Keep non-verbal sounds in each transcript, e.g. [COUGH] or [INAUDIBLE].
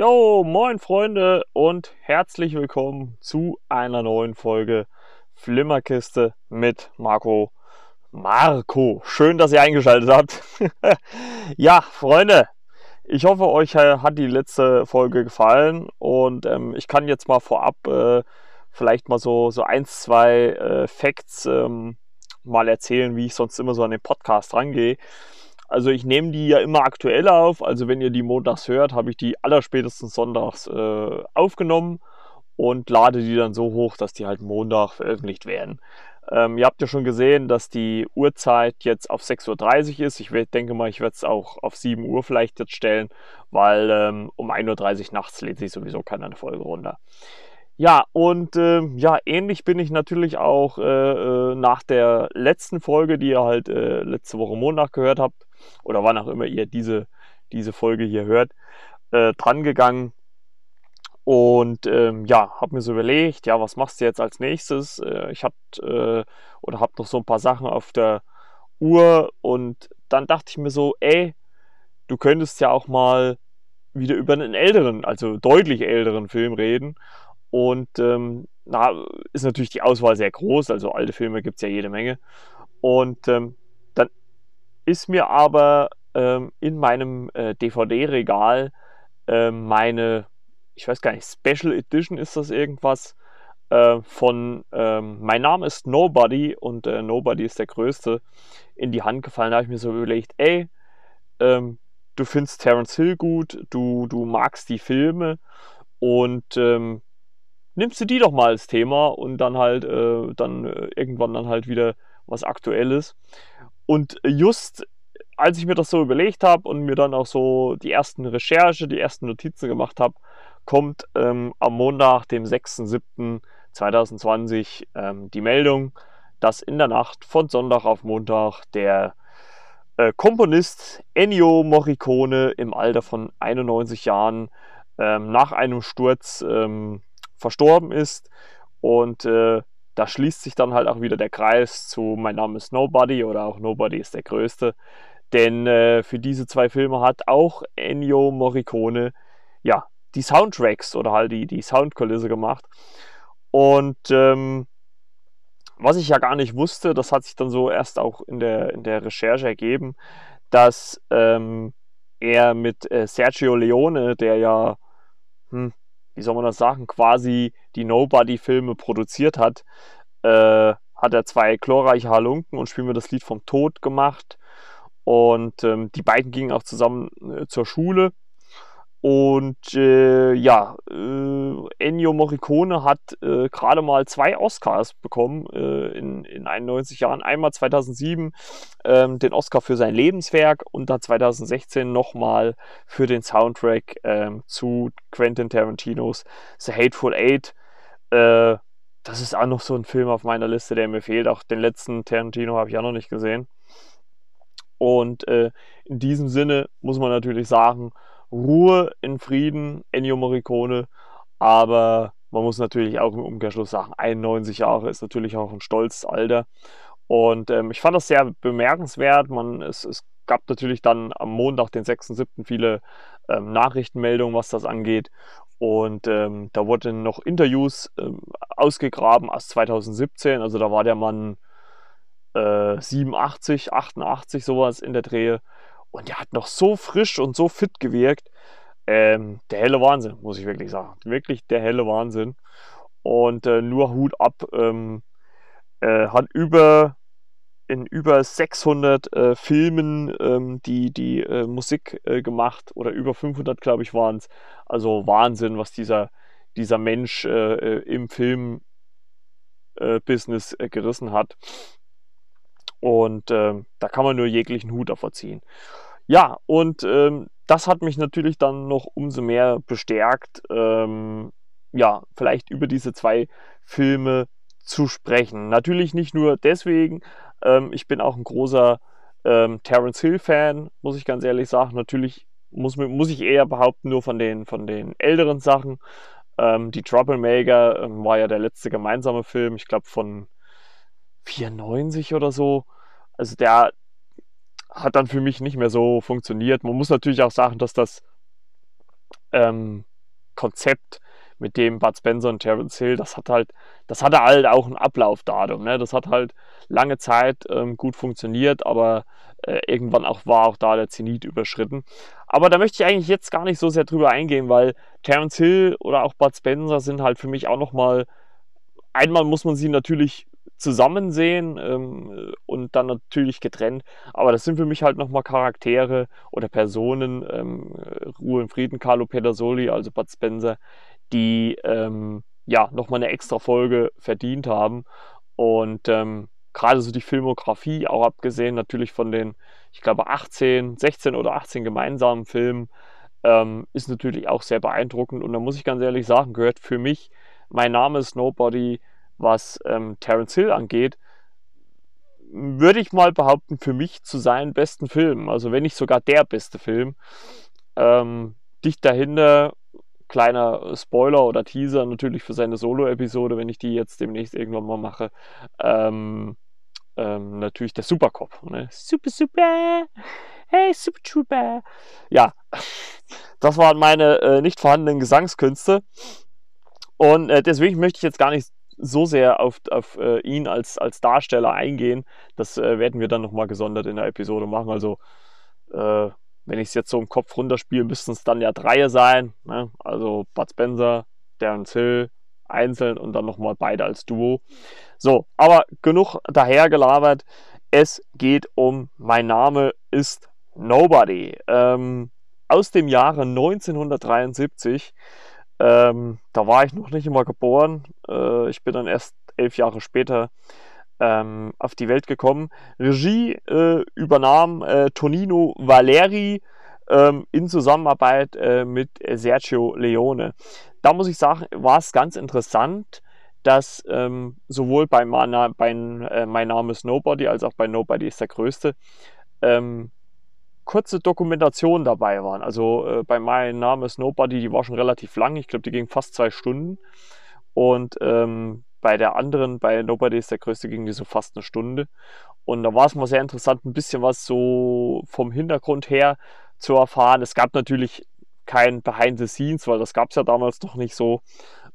Jo, moin Freunde und herzlich willkommen zu einer neuen Folge Flimmerkiste mit Marco. Marco, schön, dass ihr eingeschaltet habt. [LAUGHS] ja, Freunde, ich hoffe, euch äh, hat die letzte Folge gefallen und ähm, ich kann jetzt mal vorab äh, vielleicht mal so, so eins, zwei äh, Facts ähm, mal erzählen, wie ich sonst immer so an den Podcast rangehe. Also ich nehme die ja immer aktuell auf. Also wenn ihr die montags hört, habe ich die allerspätestens sonntags äh, aufgenommen und lade die dann so hoch, dass die halt Montag veröffentlicht werden. Ähm, ihr habt ja schon gesehen, dass die Uhrzeit jetzt auf 6.30 Uhr ist. Ich denke mal, ich werde es auch auf 7 Uhr vielleicht jetzt stellen, weil ähm, um 1.30 Uhr nachts lädt sich sowieso keine Folge runter. Ja, und äh, ja, ähnlich bin ich natürlich auch äh, äh, nach der letzten Folge, die ihr halt äh, letzte Woche Montag gehört habt, oder wann auch immer ihr diese, diese Folge hier hört, äh, dran gegangen. Und ähm, ja, habe mir so überlegt, ja, was machst du jetzt als nächstes? Äh, ich hatte oder habe noch so ein paar Sachen auf der Uhr und dann dachte ich mir so, ey, du könntest ja auch mal wieder über einen älteren, also deutlich älteren Film reden und ähm, na, ist natürlich die Auswahl sehr groß, also alte Filme gibt es ja jede Menge. Und ähm, ist mir aber ähm, in meinem äh, DVD-Regal äh, meine, ich weiß gar nicht, Special Edition ist das irgendwas, äh, von ähm, Mein Name ist Nobody und äh, Nobody ist der Größte, in die Hand gefallen. Da habe ich mir so überlegt, ey, ähm, du findest Terence Hill gut, du, du magst die Filme und ähm, nimmst du die doch mal als Thema und dann halt äh, dann äh, irgendwann dann halt wieder was Aktuelles. Und just als ich mir das so überlegt habe und mir dann auch so die ersten Recherche, die ersten Notizen gemacht habe, kommt ähm, am Montag, dem 6.7.2020, ähm, die Meldung, dass in der Nacht von Sonntag auf Montag der äh, Komponist Ennio Morricone im Alter von 91 Jahren ähm, nach einem Sturz ähm, verstorben ist. Und äh, da schließt sich dann halt auch wieder der Kreis zu Mein Name ist Nobody oder auch Nobody ist der Größte. Denn äh, für diese zwei Filme hat auch Ennio Morricone ja die Soundtracks oder halt die, die Soundkulisse gemacht. Und ähm, was ich ja gar nicht wusste, das hat sich dann so erst auch in der, in der Recherche ergeben, dass ähm, er mit äh, Sergio Leone, der ja hm, wie soll man das sagen, quasi die Nobody-Filme produziert hat, äh, hat er zwei chlorreiche Halunken und Spiel mir das Lied vom Tod gemacht. Und ähm, die beiden gingen auch zusammen äh, zur Schule. Und äh, ja, äh, Ennio Morricone hat äh, gerade mal zwei Oscars bekommen äh, in, in 91 Jahren. Einmal 2007 ähm, den Oscar für sein Lebenswerk und dann 2016 nochmal für den Soundtrack ähm, zu Quentin Tarantinos The Hateful Eight. Äh, das ist auch noch so ein Film auf meiner Liste, der mir fehlt. Auch den letzten Tarantino habe ich ja noch nicht gesehen. Und äh, in diesem Sinne muss man natürlich sagen, Ruhe in Frieden, Ennio Morricone. Aber man muss natürlich auch im Umkehrschluss sagen, 91 Jahre ist natürlich auch ein stolzes Alter. Und ähm, ich fand das sehr bemerkenswert. Man, es, es gab natürlich dann am Montag, den 6.7., viele ähm, Nachrichtenmeldungen, was das angeht. Und ähm, da wurden noch Interviews ähm, ausgegraben aus 2017. Also da war der Mann äh, 87, 88, sowas in der Drehe. Und der hat noch so frisch und so fit gewirkt. Ähm, der helle Wahnsinn, muss ich wirklich sagen. Wirklich der helle Wahnsinn. Und äh, nur Hut ab. Ähm, äh, hat über in über 600 äh, Filmen ähm, die, die äh, Musik äh, gemacht oder über 500, glaube ich, waren es. Also Wahnsinn, was dieser, dieser Mensch äh, im Filmbusiness gerissen hat. Und ähm, da kann man nur jeglichen Hut davor ziehen. Ja, und ähm, das hat mich natürlich dann noch umso mehr bestärkt, ähm, ja, vielleicht über diese zwei Filme zu sprechen. Natürlich nicht nur deswegen, ähm, ich bin auch ein großer ähm, Terence Hill-Fan, muss ich ganz ehrlich sagen. Natürlich muss, muss ich eher behaupten, nur von den, von den älteren Sachen. Ähm, die Troublemaker ähm, war ja der letzte gemeinsame Film, ich glaube von 94 oder so. Also der hat dann für mich nicht mehr so funktioniert. Man muss natürlich auch sagen, dass das ähm, Konzept mit dem Bud Spencer und Terence Hill, das hat halt, das hatte halt auch ein Ablaufdatum. Ne? Das hat halt lange Zeit ähm, gut funktioniert, aber äh, irgendwann auch war auch da der Zenit überschritten. Aber da möchte ich eigentlich jetzt gar nicht so sehr drüber eingehen, weil Terence Hill oder auch Bud Spencer sind halt für mich auch nochmal, einmal muss man sie natürlich zusammen sehen ähm, und dann natürlich getrennt. Aber das sind für mich halt nochmal Charaktere oder Personen, ähm, Ruhe und Frieden, Carlo Pedersoli, also Bud Spencer, die ähm, ja nochmal eine extra Folge verdient haben. Und ähm, gerade so die Filmografie, auch abgesehen natürlich von den, ich glaube, 18, 16 oder 18 gemeinsamen Filmen, ähm, ist natürlich auch sehr beeindruckend. Und da muss ich ganz ehrlich sagen, gehört für mich mein Name ist Nobody, was ähm, Terence Hill angeht, würde ich mal behaupten, für mich zu seinen besten Filmen. Also wenn nicht sogar der beste Film. Ähm, dicht dahinter kleiner Spoiler oder Teaser natürlich für seine Solo-Episode, wenn ich die jetzt demnächst irgendwann mal mache. Ähm, ähm, natürlich der Supercop. Ne? Super, super. Hey, Super Trooper. Ja, das waren meine äh, nicht vorhandenen Gesangskünste. Und äh, deswegen möchte ich jetzt gar nicht so sehr auf, auf äh, ihn als, als Darsteller eingehen. Das äh, werden wir dann nochmal gesondert in der Episode machen. Also äh, wenn ich es jetzt so im Kopf runterspiele, müssten es dann ja drei sein. Ne? Also Bud Spencer, Darren Hill, einzeln und dann nochmal beide als Duo. So, aber genug dahergelabert. Es geht um Mein Name ist Nobody. Ähm, aus dem Jahre 1973. Ähm, da war ich noch nicht immer geboren. Äh, ich bin dann erst elf Jahre später ähm, auf die Welt gekommen. Regie äh, übernahm äh, Tonino Valeri ähm, in Zusammenarbeit äh, mit Sergio Leone. Da muss ich sagen, war es ganz interessant, dass ähm, sowohl bei, Mana, bei äh, Mein Name ist Nobody als auch bei Nobody ist der Größte ähm, kurze Dokumentationen dabei waren. Also äh, bei Mein Name ist Nobody, die war schon relativ lang. Ich glaube, die ging fast zwei Stunden. Und ähm, bei der anderen, bei Nobody ist der größte, ging die so fast eine Stunde. Und da war es mal sehr interessant, ein bisschen was so vom Hintergrund her zu erfahren. Es gab natürlich kein Behind the Scenes, weil das gab es ja damals noch nicht so.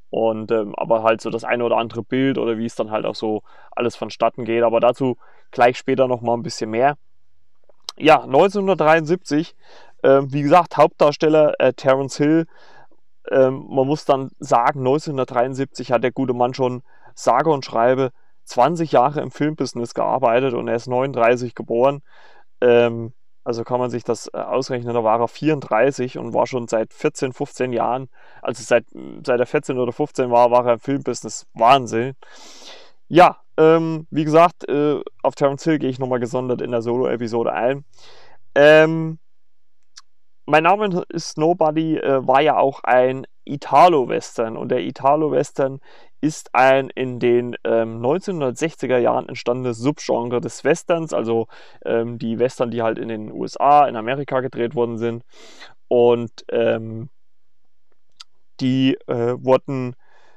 Und ähm, aber halt so das eine oder andere Bild oder wie es dann halt auch so alles vonstatten geht. Aber dazu gleich später noch mal ein bisschen mehr. Ja, 1973, äh, wie gesagt, Hauptdarsteller äh, Terence Hill. Ähm, man muss dann sagen, 1973 hat der gute Mann schon sage und schreibe 20 Jahre im Filmbusiness gearbeitet und er ist 39 geboren. Ähm, also kann man sich das äh, ausrechnen, da war er 34 und war schon seit 14, 15 Jahren, also seit, seit er 14 oder 15 war, war er im Filmbusiness. Wahnsinn. Ja, ähm, wie gesagt, äh, auf Terence Hill gehe ich nochmal gesondert in der Solo-Episode ein. Ähm, mein Name ist Nobody äh, war ja auch ein Italo-Western und der Italo-Western ist ein in den ähm, 1960er Jahren entstandenes Subgenre des Westerns, also ähm, die Western, die halt in den USA, in Amerika gedreht worden sind. Und ähm, die äh, wurden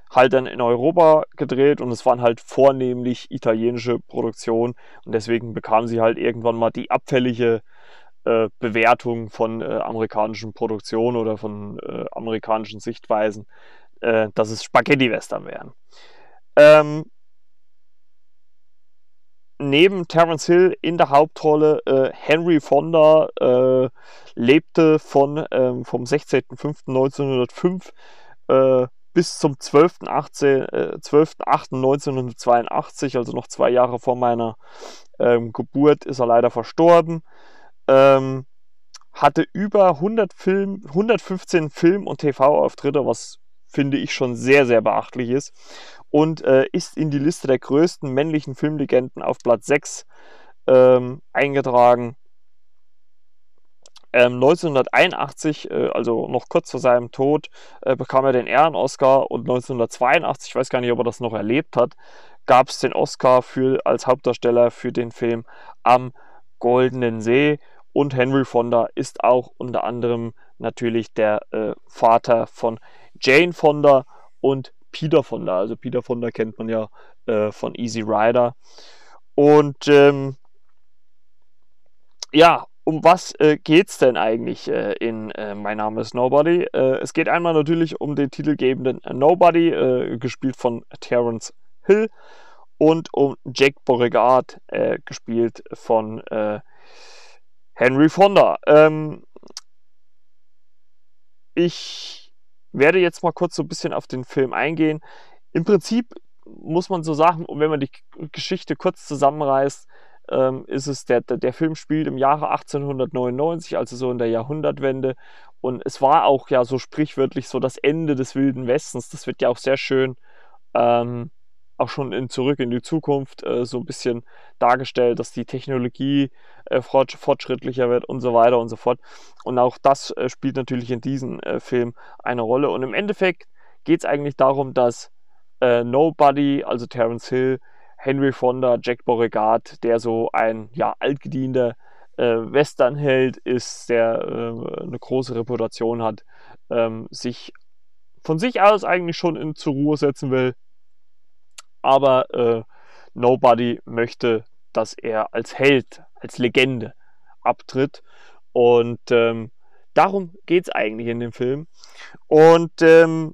halt dann in Europa gedreht und es waren halt vornehmlich italienische Produktionen und deswegen bekamen sie halt irgendwann mal die abfällige äh, Bewertung von äh, amerikanischen Produktionen oder von äh, amerikanischen Sichtweisen, äh, dass es Spaghetti-Western wären. Ähm, neben Terence Hill in der Hauptrolle äh, Henry Fonda äh, lebte von, ähm, vom 16.05.1905 äh, bis zum 12.08.1982, also noch zwei Jahre vor meiner ähm, Geburt, ist er leider verstorben. Ähm, hatte über 100 Film, 115 Film- und TV-Auftritte, was finde ich schon sehr, sehr beachtlich ist. Und äh, ist in die Liste der größten männlichen Filmlegenden auf Platz 6 ähm, eingetragen. Ähm, 1981, äh, also noch kurz vor seinem Tod, äh, bekam er den Ehren-Oscar und 1982, ich weiß gar nicht, ob er das noch erlebt hat, gab es den Oscar für, als Hauptdarsteller für den Film Am Goldenen See. Und Henry Fonda ist auch unter anderem natürlich der äh, Vater von Jane Fonda und Peter Fonda. Also Peter Fonda kennt man ja äh, von Easy Rider. Und ähm, ja, um was äh, geht es denn eigentlich äh, in äh, Mein Name ist Nobody? Äh, es geht einmal natürlich um den titelgebenden Nobody, äh, gespielt von Terence Hill, und um Jack Beauregard, äh, gespielt von Henry Fonda. Ähm, ich werde jetzt mal kurz so ein bisschen auf den Film eingehen. Im Prinzip muss man so sagen, wenn man die Geschichte kurz zusammenreißt, ähm, ist es, der, der, Film spielt im Jahre 1899, also so in der Jahrhundertwende. Und es war auch ja so sprichwörtlich so das Ende des Wilden Westens. Das wird ja auch sehr schön ähm, auch schon in Zurück in die Zukunft äh, so ein bisschen dargestellt, dass die Technologie äh, fortschrittlicher wird und so weiter und so fort. Und auch das äh, spielt natürlich in diesem äh, Film eine Rolle. Und im Endeffekt geht es eigentlich darum, dass äh, Nobody, also Terence Hill, Henry Fonda, Jack Beauregard, der so ein ja, altgedienter äh, Westernheld ist, der äh, eine große Reputation hat, ähm, sich von sich aus eigentlich schon in, zur Ruhe setzen will. Aber äh, Nobody möchte, dass er als Held, als Legende abtritt. Und ähm, darum geht es eigentlich in dem Film. Und ähm,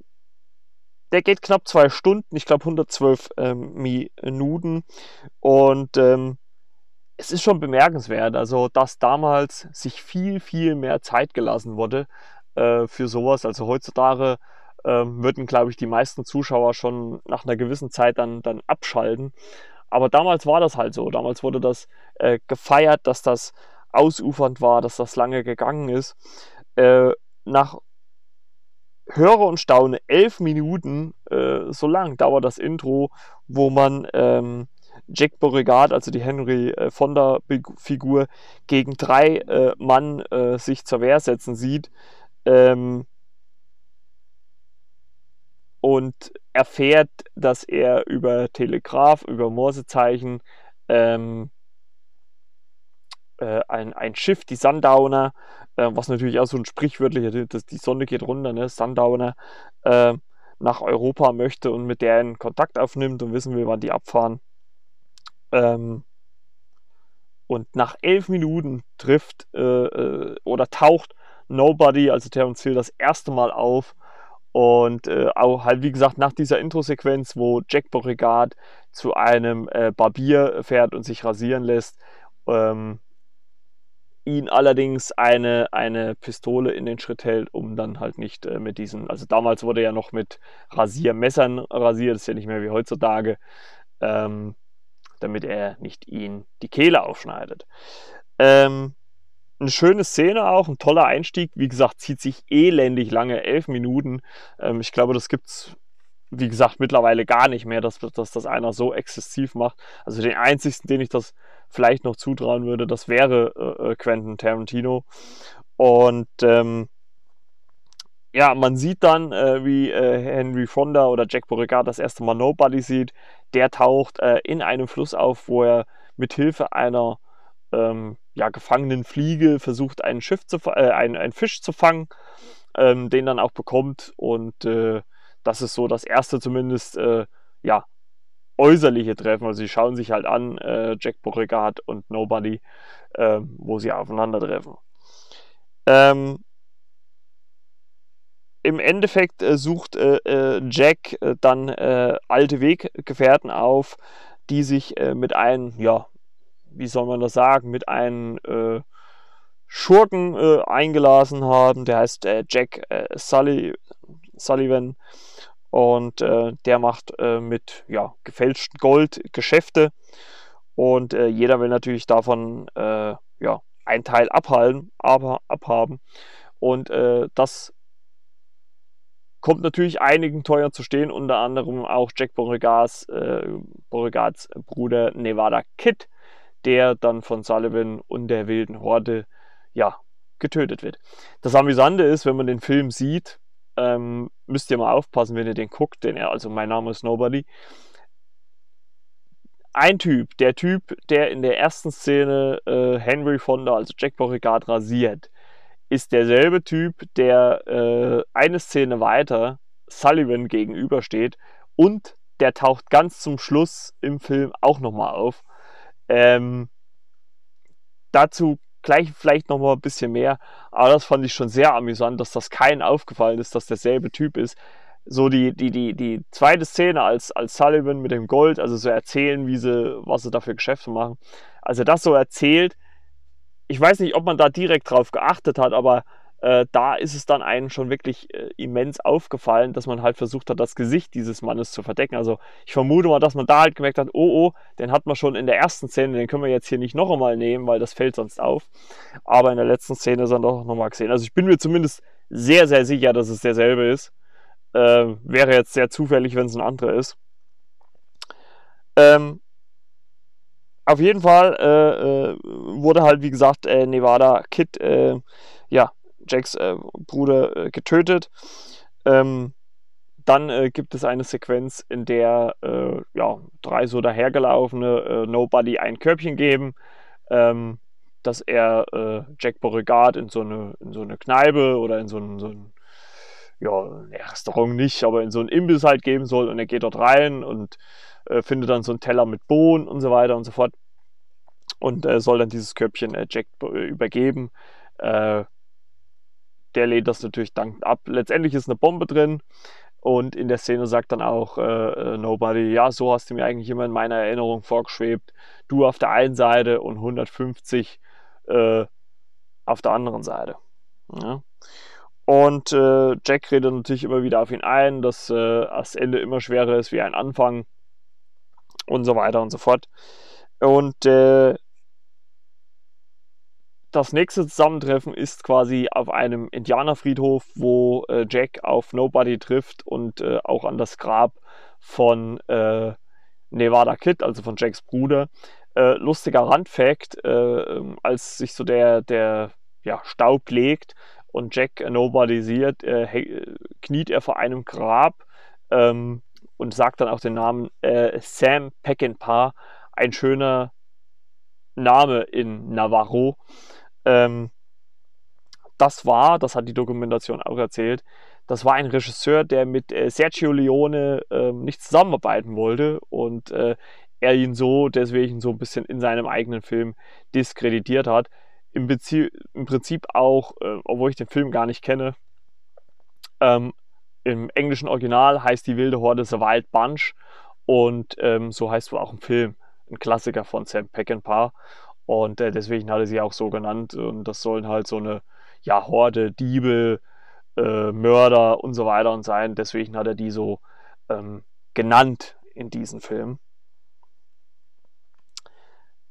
der geht knapp zwei Stunden, ich glaube 112 ähm, Minuten. Und ähm, es ist schon bemerkenswert, also dass damals sich viel, viel mehr Zeit gelassen wurde äh, für sowas. Also heutzutage äh, würden, glaube ich, die meisten Zuschauer schon nach einer gewissen Zeit dann, dann abschalten. Aber damals war das halt so. Damals wurde das äh, gefeiert, dass das ausufernd war, dass das lange gegangen ist. Äh, nach höre und staune, elf Minuten, äh, so lang dauert das Intro, wo man ähm, Jack Beauregard, also die Henry äh, Fonda-Figur, gegen drei äh, Mann äh, sich zur Wehr setzen sieht. Ähm, und erfährt, dass er über Telegraph, über Morsezeichen ähm, äh, ein, ein Schiff, die Sundowner, äh, was natürlich auch so ein sprichwörtlicher, dass die Sonne geht runter, ne? Sundowner, äh, nach Europa möchte und mit der in Kontakt aufnimmt und wissen will, wann die abfahren. Ähm, und nach elf Minuten trifft äh, äh, oder taucht Nobody, also Terence Hill, das erste Mal auf. Und äh, auch halt, wie gesagt, nach dieser Intro-Sequenz, wo Jack Beauregard zu einem äh, Barbier fährt und sich rasieren lässt, ähm, ihn allerdings eine, eine Pistole in den Schritt hält, um dann halt nicht äh, mit diesen, also damals wurde ja noch mit Rasiermessern rasiert, ist ja nicht mehr wie heutzutage, ähm, damit er nicht ihn die Kehle aufschneidet. Ähm, eine schöne Szene auch, ein toller Einstieg. Wie gesagt, zieht sich elendig lange, elf Minuten. Ähm, ich glaube, das gibt es, wie gesagt, mittlerweile gar nicht mehr, dass, dass das einer so exzessiv macht. Also den einzigsten, den ich das vielleicht noch zutrauen würde, das wäre äh, äh, Quentin Tarantino. Und ähm, ja, man sieht dann, äh, wie äh, Henry Fonda oder Jack Beauregard das erste Mal Nobody sieht. Der taucht äh, in einem Fluss auf, wo er mit Hilfe einer ähm, ja, gefangenen Fliege versucht, einen, Schiff zu, äh, einen, einen Fisch zu fangen, ähm, den dann auch bekommt. Und äh, das ist so das erste zumindest, ja, äußerliche Treffen. Also sie schauen sich halt an, äh, Jack Beauregard und Nobody, äh, wo sie aufeinandertreffen. Ähm, Im Endeffekt äh, sucht äh, äh, Jack äh, dann alte Weggefährten auf, die sich mit einem, ja, wie soll man das sagen, mit einem Schurken eingelassen haben. Der heißt Jack Sully, Sullivan und äh, der macht äh, mit ja, gefälschtem Gold Geschäfte. Und äh, jeder will natürlich davon äh, ja, einen Teil abhalten, aber abhaben. Und äh, das kommt natürlich einigen teuer zu stehen, unter anderem auch Jack Beauregards, äh, Beauregards Bruder Nevada Kid, der dann von Sullivan und der wilden Horde ja, getötet wird. Das Amüsante ist, wenn man den Film sieht, ähm, müsst ihr mal aufpassen, wenn ihr den guckt, denn er, also mein Name ist Nobody. Ein Typ, der Typ, der in der ersten Szene äh, Henry Fonda, also Jack Beauregard, rasiert, ist derselbe Typ, der äh, eine Szene weiter Sullivan gegenübersteht und der taucht ganz zum Schluss im Film auch nochmal auf. Ähm, dazu gleich vielleicht noch mal ein bisschen mehr. Aber das fand ich schon sehr amüsant, dass das keinen aufgefallen ist, dass derselbe Typ ist. So die, die, die, die zweite Szene als, als Sullivan mit dem Gold, also so erzählen, wie sie, was sie da für Geschäfte machen. Also das so erzählt, ich weiß nicht, ob man da direkt drauf geachtet hat, aber äh, da ist es dann einem schon wirklich äh, immens aufgefallen, dass man halt versucht hat, das Gesicht dieses Mannes zu verdecken. Also ich vermute mal, dass man da halt gemerkt hat, oh oh, den hat man schon in der ersten Szene, den können wir jetzt hier nicht noch einmal nehmen, weil das fällt sonst auf. Aber in der letzten Szene ist er doch nochmal gesehen. Also ich bin mir zumindest sehr, sehr sicher, dass es derselbe ist. Äh, wäre jetzt sehr zufällig, wenn es ein anderer ist. Ähm, auf jeden Fall äh, äh, wurde halt, wie gesagt, äh, Nevada Kid, äh, ja, Jacks äh, Bruder äh, getötet. Ähm, dann gibt es eine Sequenz, in der ja, drei so dahergelaufene Nobody ein Körbchen geben, ähm, dass er Jack Beauregard in so, eine, in so eine Kneipe oder in so ein, so ein ja, Restaurant nicht, aber in so ein Imbiss halt geben soll und er geht dort rein und findet dann so einen Teller mit Bohnen und so weiter und so fort und äh, soll dann dieses Körbchen äh, Jack übergeben. Äh, der lehnt das natürlich dankend ab. Letztendlich ist eine Bombe drin und in der Szene sagt dann auch äh, äh, Nobody, ja, so hast du mir eigentlich immer in meiner Erinnerung vorgeschwebt. Du auf der einen Seite und 150 äh, auf der anderen Seite. Ja. Und Jack redet natürlich immer wieder auf ihn ein, dass das Ende immer schwerer ist wie ein Anfang und so weiter und so fort. Und äh, das nächste Zusammentreffen ist quasi auf einem Indianerfriedhof, wo äh, Jack auf Nobody trifft und äh, auch an das Grab von äh, Nevada Kid, also von Jacks Bruder. Äh, lustiger Randfact, äh, als sich so der, der ja, Staub legt und Jack Nobody sieht, äh, kniet er vor einem Grab ähm, und sagt dann auch den Namen Sam Peckinpah, ein schöner Name in Navarro. Ähm, das war, das hat die Dokumentation auch erzählt, das war ein Regisseur, der mit äh, Sergio Leone äh, nicht zusammenarbeiten wollte und äh, er ihn so deswegen so ein bisschen in seinem eigenen Film diskreditiert hat. Im, Bezie im Prinzip auch, äh, obwohl ich den Film gar nicht kenne, ähm, im englischen Original heißt die wilde Horde The Wild Bunch und ähm, so heißt wohl auch im Film ein Klassiker von Sam Peckinpah. Und äh, deswegen hat er sie auch so genannt. Und das sollen halt so eine ja, Horde, Diebe, äh, Mörder und so weiter und sein. Deswegen hat er die so ähm, genannt in diesem Film.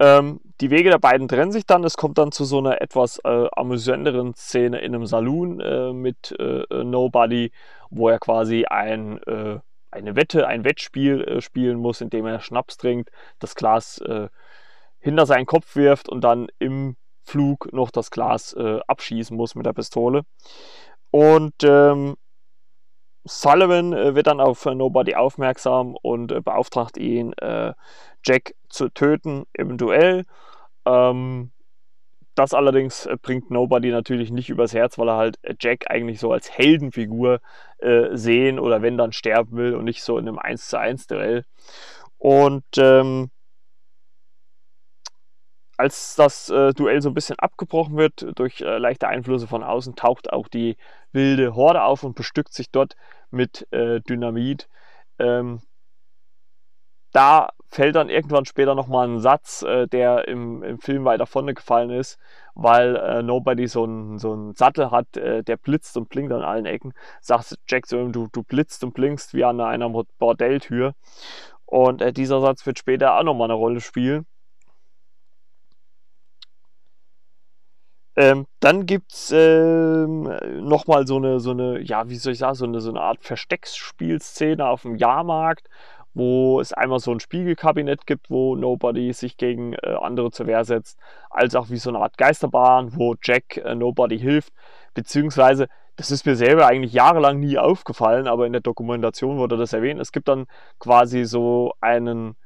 Ähm, die Wege der beiden trennen sich dann. Es kommt dann zu so einer etwas äh, amüsanteren Szene in einem Saloon äh, mit äh, Nobody, wo er quasi ein äh, eine Wette, ein Wettspiel äh, spielen muss, indem er Schnaps trinkt, das Glas äh, hinter seinen Kopf wirft und dann im Flug noch das Glas äh, abschießen muss mit der Pistole. Und ähm, Sullivan äh, wird dann auf äh, Nobody aufmerksam und äh, beauftragt ihn, Jack zu töten im Duell. Ähm, das allerdings äh, bringt Nobody natürlich nicht übers Herz, weil er halt äh, Jack eigentlich so als Heldenfigur äh, sehen oder wenn dann sterben will und nicht so in einem 1 zu 1 Duell. Und ähm, als das äh, Duell so ein bisschen abgebrochen wird durch äh, leichte Einflüsse von außen, taucht auch die wilde Horde auf und bestückt sich dort mit äh, Dynamit. Ähm, da fällt dann irgendwann später nochmal ein Satz, äh, der im, im Film weiter vorne gefallen ist, weil äh, Nobody so einen so Sattel hat, äh, der blitzt und blinkt an allen Ecken. Sagt Jack so, du, du blitzt und blinkst wie an einer Bordelltür. Und dieser Satz wird später auch nochmal eine Rolle spielen. Ähm, dann gibt es ähm, nochmal so eine, so eine, ja, wie soll ich sagen, so eine, so eine Art Verstecksspielszene auf dem Jahrmarkt, wo es einmal so ein Spiegelkabinett gibt, wo Nobody sich gegen äh, andere zur Wehr setzt, als auch wie so eine Art Geisterbahn, wo Jack äh, Nobody hilft, beziehungsweise das ist mir selber eigentlich jahrelang nie aufgefallen, aber in der Dokumentation wurde das erwähnt. Es gibt dann quasi so einen,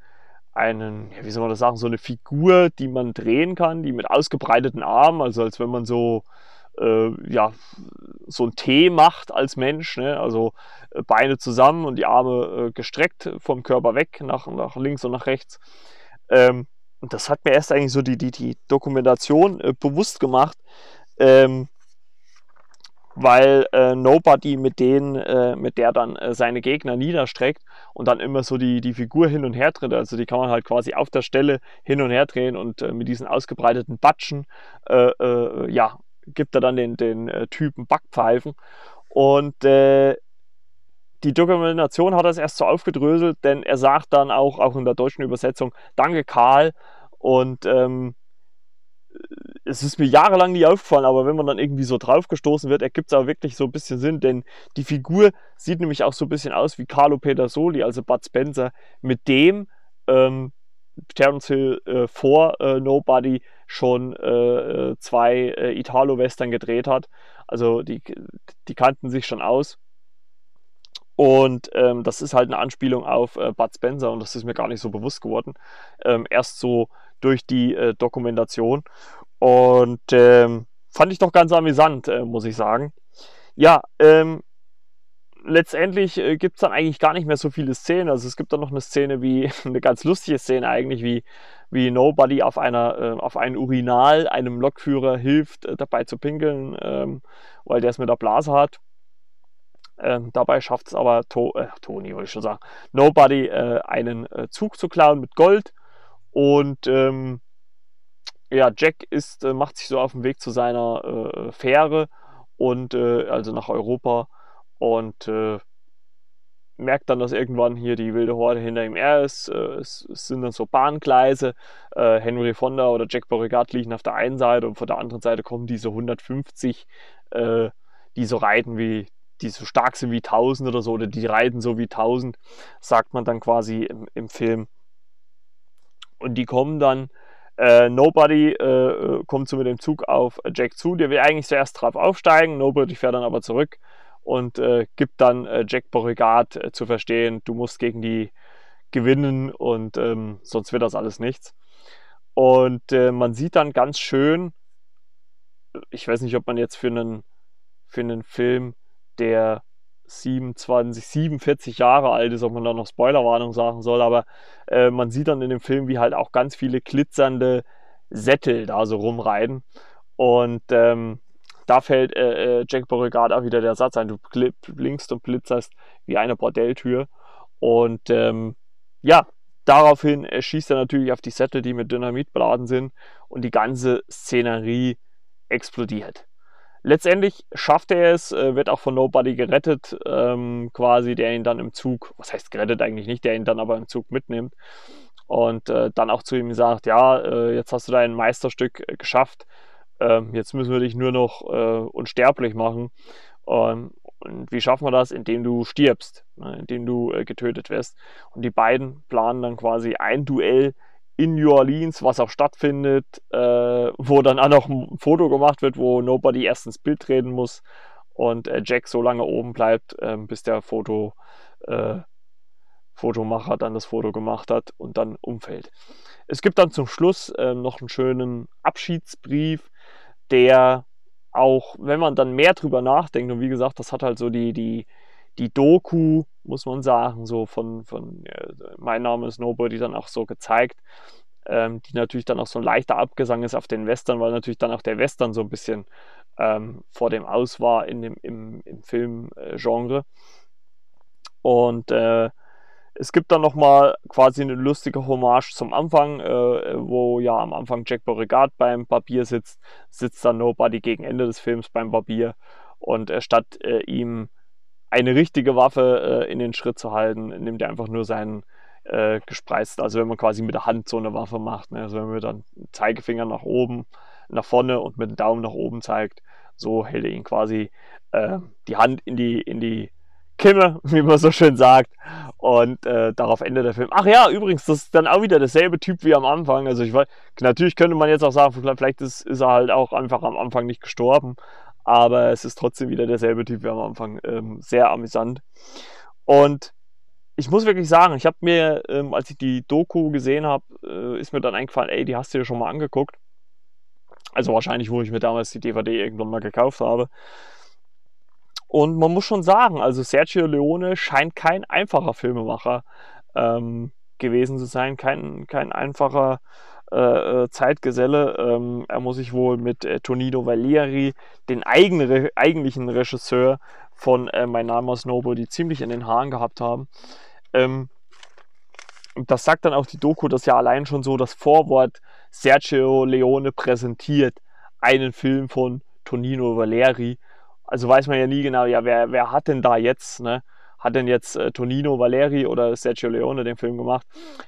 einen, wie soll man das sagen, so eine Figur, die man drehen kann, die mit ausgebreiteten Armen, also als wenn man so äh, ja, so ein T macht als Mensch, ne? also äh, Beine zusammen und die Arme äh, gestreckt vom Körper weg, nach, nach links und nach rechts. Ähm, und das hat mir erst eigentlich so die, die, die Dokumentation äh, bewusst gemacht, ähm, weil äh, Nobody mit denen, äh, mit der dann äh, seine Gegner niederstreckt und dann immer so die, die Figur hin und her dreht. Also die kann man halt quasi auf der Stelle hin und her drehen und äh, mit diesen ausgebreiteten Batschen, äh, äh, ja, gibt er dann den, den Typen Backpfeifen. Und die Dokumentation hat das erst so aufgedröselt, denn er sagt dann auch, auch in der deutschen Übersetzung, danke Karl. Und ähm, es ist mir jahrelang nie aufgefallen, aber wenn man dann irgendwie so draufgestoßen wird, ergibt es auch wirklich so ein bisschen Sinn, denn die Figur sieht nämlich auch so ein bisschen aus wie Carlo Pedersoli, also Bud Spencer, mit dem ähm, Terence Hill äh, vor äh, Nobody schon äh, äh zwei äh, Italo-Western gedreht hat. Also die, die kannten sich schon aus. Und ähm, das ist halt eine Anspielung auf äh, Bud Spencer und das ist mir gar nicht so bewusst geworden. Ähm, erst so durch die äh, Dokumentation. Und ähm, fand ich doch ganz amüsant, äh, muss ich sagen. Ja, ähm, letztendlich äh, gibt es dann eigentlich gar nicht mehr so viele Szenen. Also es gibt dann noch eine Szene wie, [LAUGHS] eine ganz lustige Szene eigentlich, wie, wie Nobody auf, einer, äh, auf ein Urinal einem Lokführer hilft, äh, dabei zu pinkeln, ähm, weil der es mit der Blase hat. Ähm, dabei schafft es aber to äh, Tony, wollte ich schon sagen, Nobody äh, einen äh, Zug zu klauen mit Gold. Und ähm, ja, Jack ist, äh, macht sich so auf den Weg zu seiner äh, Fähre und äh, also nach Europa und merkt dann, dass irgendwann hier die wilde Horde hinter ihm er ist. Es, es, sind dann so Bahngleise. Henry Fonda oder Jack Beauregard liegen auf der einen Seite und von der anderen Seite kommen diese 150, die so reiten wie die so stark sind wie 1000 oder so, oder die reiten so wie 1000, sagt man dann quasi im, im Film. Und die kommen dann, äh, Nobody äh, kommt so mit dem Zug auf Jack zu, der will eigentlich zuerst drauf aufsteigen, Nobody fährt dann aber zurück und äh, gibt dann äh, Jack Beauregard äh, zu verstehen, du musst gegen die gewinnen und ähm, sonst wird das alles nichts. Und äh, man sieht dann ganz schön, ich weiß nicht, ob man jetzt für einen, für einen Film der 27, 47 Jahre alt ist, ob man da noch Spoilerwarnung sagen soll, aber äh, man sieht dann in dem Film, wie halt auch ganz viele glitzernde Sättel da so rumreiten. Und ähm, da fällt äh, äh Jack Beauregard auch wieder der Satz ein, du blinkst und blitzerst wie eine Bordelltür. Und ähm, ja, daraufhin schießt er natürlich auf die Sättel, die mit Dynamit beladen sind und die ganze Szenerie explodiert. Letztendlich schafft er es, äh, wird auch von Nobody gerettet, ähm, quasi, der ihn dann im Zug, was heißt gerettet eigentlich nicht, der ihn dann aber im Zug mitnimmt und äh, dann auch zu ihm sagt, ja, äh, jetzt hast du dein Meisterstück äh, geschafft, ähm, jetzt müssen wir dich nur noch äh, unsterblich machen. Ähm, und wie schaffen wir das? Indem du stirbst, ne? indem du äh, getötet wirst. Und die beiden planen dann quasi ein Duell in New Orleans, was auch stattfindet, äh, wo dann auch noch ein Foto gemacht wird, wo Nobody erst ins Bild treten muss und äh, Jack so lange oben bleibt, äh, bis der Foto, äh, Fotomacher dann das Foto gemacht hat und dann umfällt. Es gibt dann zum Schluss ähm, noch einen schönen Abschiedsbrief, der auch, wenn man dann mehr drüber nachdenkt, und wie gesagt, das hat halt so die, die, die Doku, muss man sagen, so von, von äh, Mein Name ist Nobody dann auch so gezeigt, ähm, die natürlich dann auch so ein leichter Abgesang ist auf den Western, weil natürlich dann auch der Western so ein bisschen ähm, vor dem Aus war in dem, im, im Filmgenre. Und äh, es gibt dann nochmal quasi eine lustige Hommage zum Anfang, äh, wo ja am Anfang Jack Beauregard beim Barbier sitzt, sitzt dann Nobody gegen Ende des Films beim Barbier und äh, statt äh, ihm eine richtige Waffe äh, in den Schritt zu halten, nimmt er einfach nur seinen äh, gespreizten, also wenn man quasi mit der Hand so eine Waffe macht, ne? also wenn man dann Zeigefinger nach oben, nach vorne und mit dem Daumen nach oben zeigt, so hält er ihn quasi äh, die Hand in die, in die Kimme, [LAUGHS] wie man so schön sagt. Und äh, darauf endet der Film. Ach ja, übrigens, das ist dann auch wieder derselbe Typ wie am Anfang. Also ich weiß, natürlich könnte man jetzt auch sagen, vielleicht ist, ist er halt auch einfach am Anfang nicht gestorben aber es ist trotzdem wieder derselbe Typ wie am Anfang. Ähm, sehr amüsant. Und ich muss wirklich sagen, ich habe mir, ähm, als ich die Doku gesehen habe, äh, ist mir dann eingefallen, ey, die hast du dir schon mal angeguckt. Also wahrscheinlich, wo ich mir damals die DVD irgendwann mal gekauft habe. Und man muss schon sagen, also Sergio Leone scheint kein einfacher Filmemacher ähm, gewesen zu sein, kein, kein einfacher äh, äh, Zeitgeselle. Ähm, er muss sich wohl mit äh, Tonino Valieri, den eigene, eigentlichen Regisseur von äh, Mein Name ist Nobody, ziemlich in den Haaren gehabt haben. Ähm, das sagt dann auch die Doku, dass ja allein schon so das Vorwort Sergio Leone präsentiert einen Film von Tonino Valeri. Also weiß man ja nie genau, ja, wer, wer hat denn da jetzt, ne? Hat denn jetzt äh, Tonino Valeri oder Sergio Leone den Film gemacht?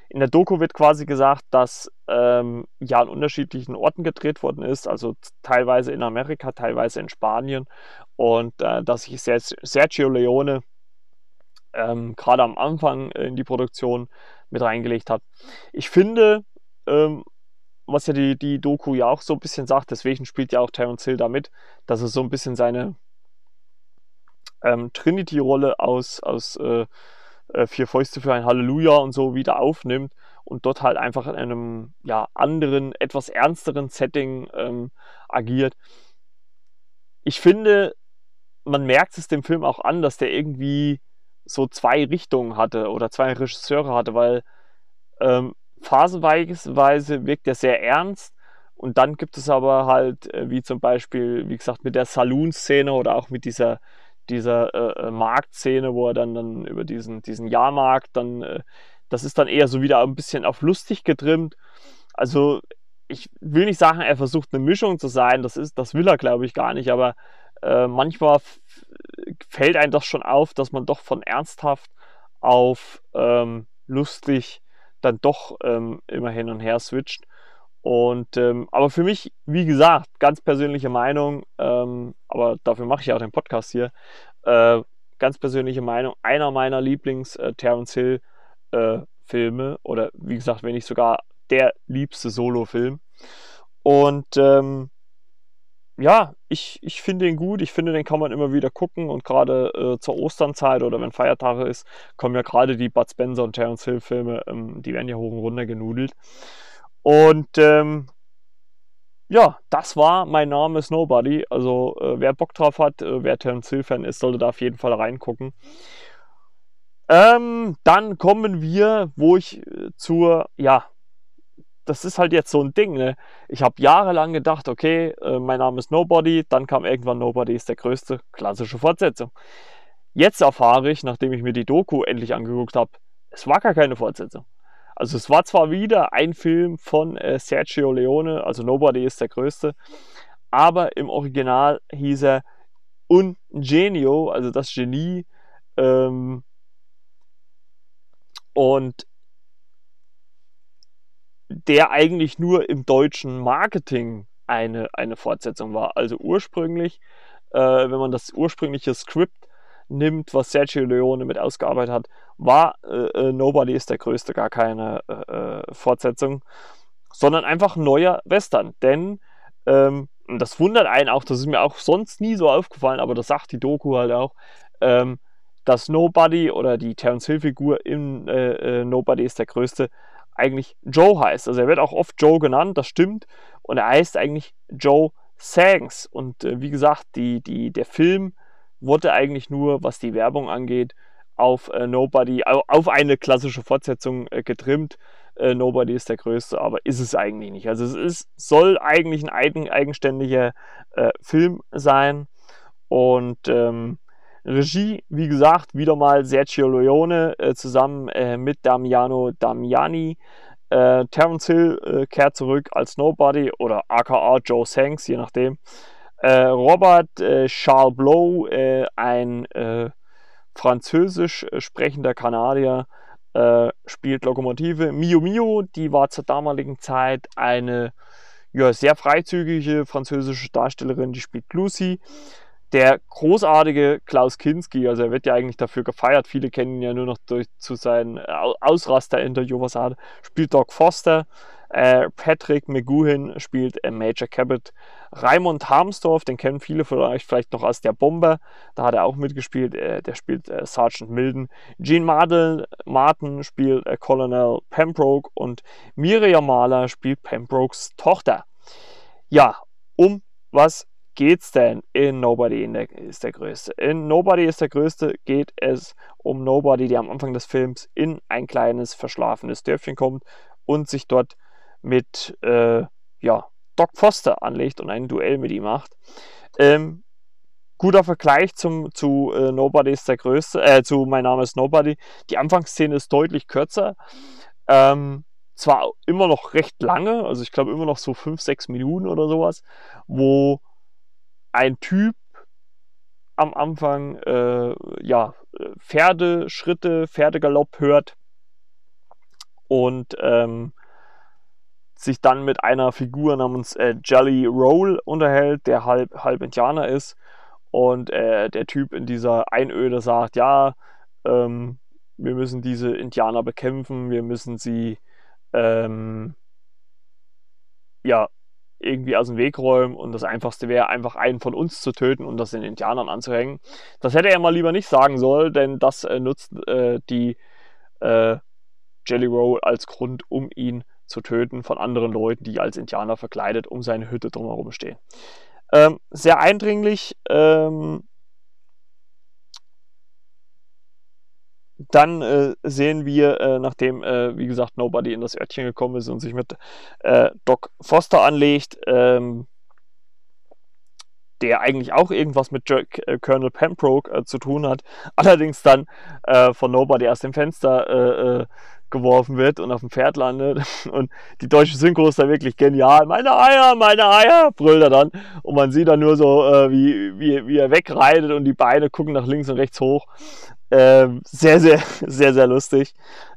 In der Doku wird quasi gesagt, dass ähm, ja an unterschiedlichen Orten gedreht worden ist, also teilweise in Amerika, teilweise in Spanien und äh, dass sich Sergio Leone ähm, gerade am Anfang in die Produktion mit reingelegt hat. Ich finde, ähm, was ja die, die Doku ja auch so ein bisschen sagt, deswegen spielt ja auch Terence Hill damit, dass er so ein bisschen seine ähm, Trinity-Rolle aus, aus äh, äh, Vier Fäuste für ein Halleluja und so wieder aufnimmt und dort halt einfach in einem ja, anderen, etwas ernsteren Setting ähm, agiert. Ich finde, man merkt es dem Film auch an, dass der irgendwie so zwei Richtungen hatte oder zwei Regisseure hatte, weil ähm, phasenweise wirkt er sehr ernst und dann gibt es aber halt, äh, wie zum Beispiel, wie gesagt, mit der Saloon-Szene oder auch mit dieser, dieser äh, äh, Marktszene, wo er dann, dann über diesen, diesen Jahrmarkt dann, äh, das ist dann eher so wieder ein bisschen auf lustig getrimmt. Also ich will nicht sagen, er versucht eine Mischung zu sein, das, ist, das will er glaube ich gar nicht, aber äh, manchmal fällt einem das schon auf, dass man doch von ernsthaft auf ähm, lustig dann doch ähm, immer hin und her switcht. Und ähm, aber für mich, wie gesagt, ganz persönliche Meinung, ähm, aber dafür mache ich ja auch den Podcast hier. Äh, ganz persönliche Meinung, einer meiner Lieblings äh, Terence Hill äh, Filme oder wie gesagt, wenn nicht sogar der liebste Solo-Film. Und ähm, ja, ich, ich finde ihn gut. Ich finde, den kann man immer wieder gucken. Und gerade äh, zur Osternzeit oder wenn Feiertage ist, kommen ja gerade die Bud Spencer und Terence Hill Filme, ähm, die werden ja hoch und runter genudelt. Und ähm, ja, das war mein Name ist Nobody. Also äh, wer Bock drauf hat, äh, wer Terence Hill Fan ist, sollte da auf jeden Fall reingucken. Ähm, dann kommen wir, wo ich äh, zur, ja, das ist halt jetzt so ein Ding. Ne? Ich habe jahrelang gedacht, okay, äh, mein Name ist Nobody, dann kam irgendwann Nobody ist der größte, klassische Fortsetzung. Jetzt erfahre ich, nachdem ich mir die Doku endlich angeguckt habe, es war gar keine Fortsetzung. Also es war zwar wieder ein Film von äh, Sergio Leone, also Nobody ist der größte, aber im Original hieß er Un Genio, also das Genie. Ähm, und der eigentlich nur im deutschen Marketing eine, eine Fortsetzung war. Also ursprünglich, äh, wenn man das ursprüngliche Skript nimmt, was Sergio Leone mit ausgearbeitet hat, war äh, äh Nobody ist der Größte gar keine äh, äh, Fortsetzung, sondern einfach ein neuer Western. Denn ähm, das wundert einen auch, das ist mir auch sonst nie so aufgefallen, aber das sagt die Doku halt auch, ähm, dass Nobody oder die Terence Hill-Figur in äh, Nobody ist der Größte eigentlich Joe heißt. Also er wird auch oft Joe genannt, das stimmt. Und er heißt eigentlich Joe Sangs. Und äh, wie gesagt, die, die, der Film wurde eigentlich nur, was die Werbung angeht, auf äh, Nobody, auf eine klassische Fortsetzung äh, getrimmt. Äh, Nobody ist der größte, aber ist es eigentlich nicht. Also es ist, soll eigentlich ein eigen, eigenständiger äh, Film sein. Und ähm, Regie, wie gesagt, wieder mal Sergio Leone äh, zusammen äh, mit Damiano Damiani. Terence Hill kehrt zurück als Nobody oder aka Joe Sanks, je nachdem. Äh, Robert äh, Charles Blow, ein französisch sprechender Kanadier, spielt Lokomotive. Mio Mio, die war zur damaligen Zeit eine ja, sehr freizügige französische Darstellerin, die spielt Lucy der großartige Klaus Kinski, also er wird ja eigentlich dafür gefeiert, viele kennen ihn ja nur noch durch, zu seinen Ausraster-Interview, was er hat, spielt Doc Foster, äh, Patrick McGuhin spielt äh, Major Cabot, Raimund Harmsdorf, den kennen viele von euch vielleicht noch als der Bomber, da hat er auch mitgespielt, äh, der spielt äh, Sergeant Milden, Gene Martin, Martin spielt äh, Colonel Pembroke und Miriam Mahler spielt Pembrokes Tochter. Ja, um was geht's denn in Nobody in der, ist der Größte? In Nobody ist der Größte geht es um Nobody, der am Anfang des Films in ein kleines verschlafenes Dörfchen kommt und sich dort mit äh, ja, Doc Foster anlegt und ein Duell mit ihm macht. Ähm, guter Vergleich zum, zu äh, Nobody ist der größte, äh, zu Mein Name ist Nobody. Die Anfangsszene ist deutlich kürzer. Ähm, zwar immer noch recht lange, also ich glaube immer noch so 5, 6 Minuten oder sowas, wo ein Typ am Anfang äh, ja, Pferdeschritte, Pferdegalopp hört und ähm, sich dann mit einer Figur namens äh, Jelly Roll unterhält, der halb, halb Indianer ist. Und äh, der Typ in dieser Einöde sagt, ja, ähm, wir müssen diese Indianer bekämpfen, wir müssen sie ähm, ja, irgendwie aus dem Weg räumen und das Einfachste wäre, einfach einen von uns zu töten und das den Indianern anzuhängen. Das hätte er mal lieber nicht sagen sollen, denn das äh, nutzt äh, die äh, Jelly Roll als Grund, um ihn zu töten von anderen Leuten, die als Indianer verkleidet um seine Hütte drumherum stehen. Ähm, sehr eindringlich. Ähm, dann äh, sehen wir, äh, nachdem, äh, wie gesagt, Nobody in das Örtchen gekommen ist und sich mit äh, Doc Foster anlegt, ähm, der eigentlich auch irgendwas mit Jack, äh, Colonel Pembroke äh, zu tun hat, [LAUGHS] allerdings dann von Nobody aus dem Fenster geworfen wird und auf dem Pferd landet. [LAUGHS] Und die deutsche Synchro ist da wirklich genial. Meine Eier, meine Eier, brüllt er dann. Und man sieht dann nur so, äh, wie, wie, wie er wegreitet und die Beine gucken nach links und rechts hoch. Ähm, sehr, sehr, [LAUGHS] sehr, sehr lustig.